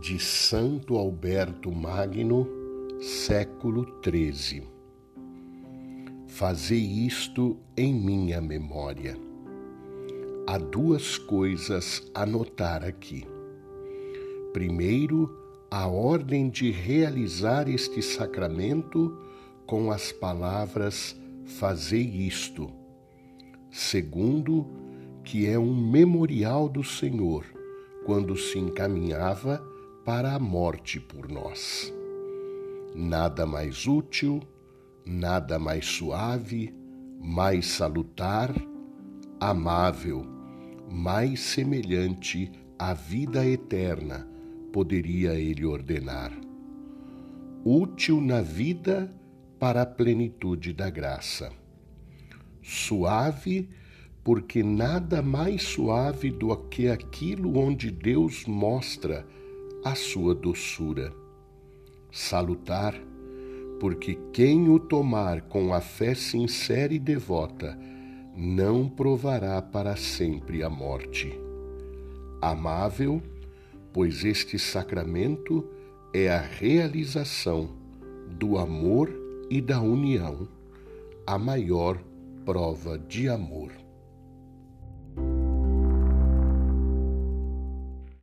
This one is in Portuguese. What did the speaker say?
de Santo Alberto Magno, século XIII. Fazei isto em minha memória. Há duas coisas a notar aqui. Primeiro, a ordem de realizar este sacramento com as palavras Fazei isto. Segundo, que é um memorial do Senhor quando se encaminhava para a morte por nós. Nada mais útil, nada mais suave, mais salutar, amável, mais semelhante à vida eterna poderia ele ordenar. Útil na vida para a plenitude da graça. Suave porque nada mais suave do que aquilo onde Deus mostra a sua doçura. Salutar, porque quem o tomar com a fé sincera e devota não provará para sempre a morte. Amável, pois este sacramento é a realização do amor e da união, a maior prova de amor.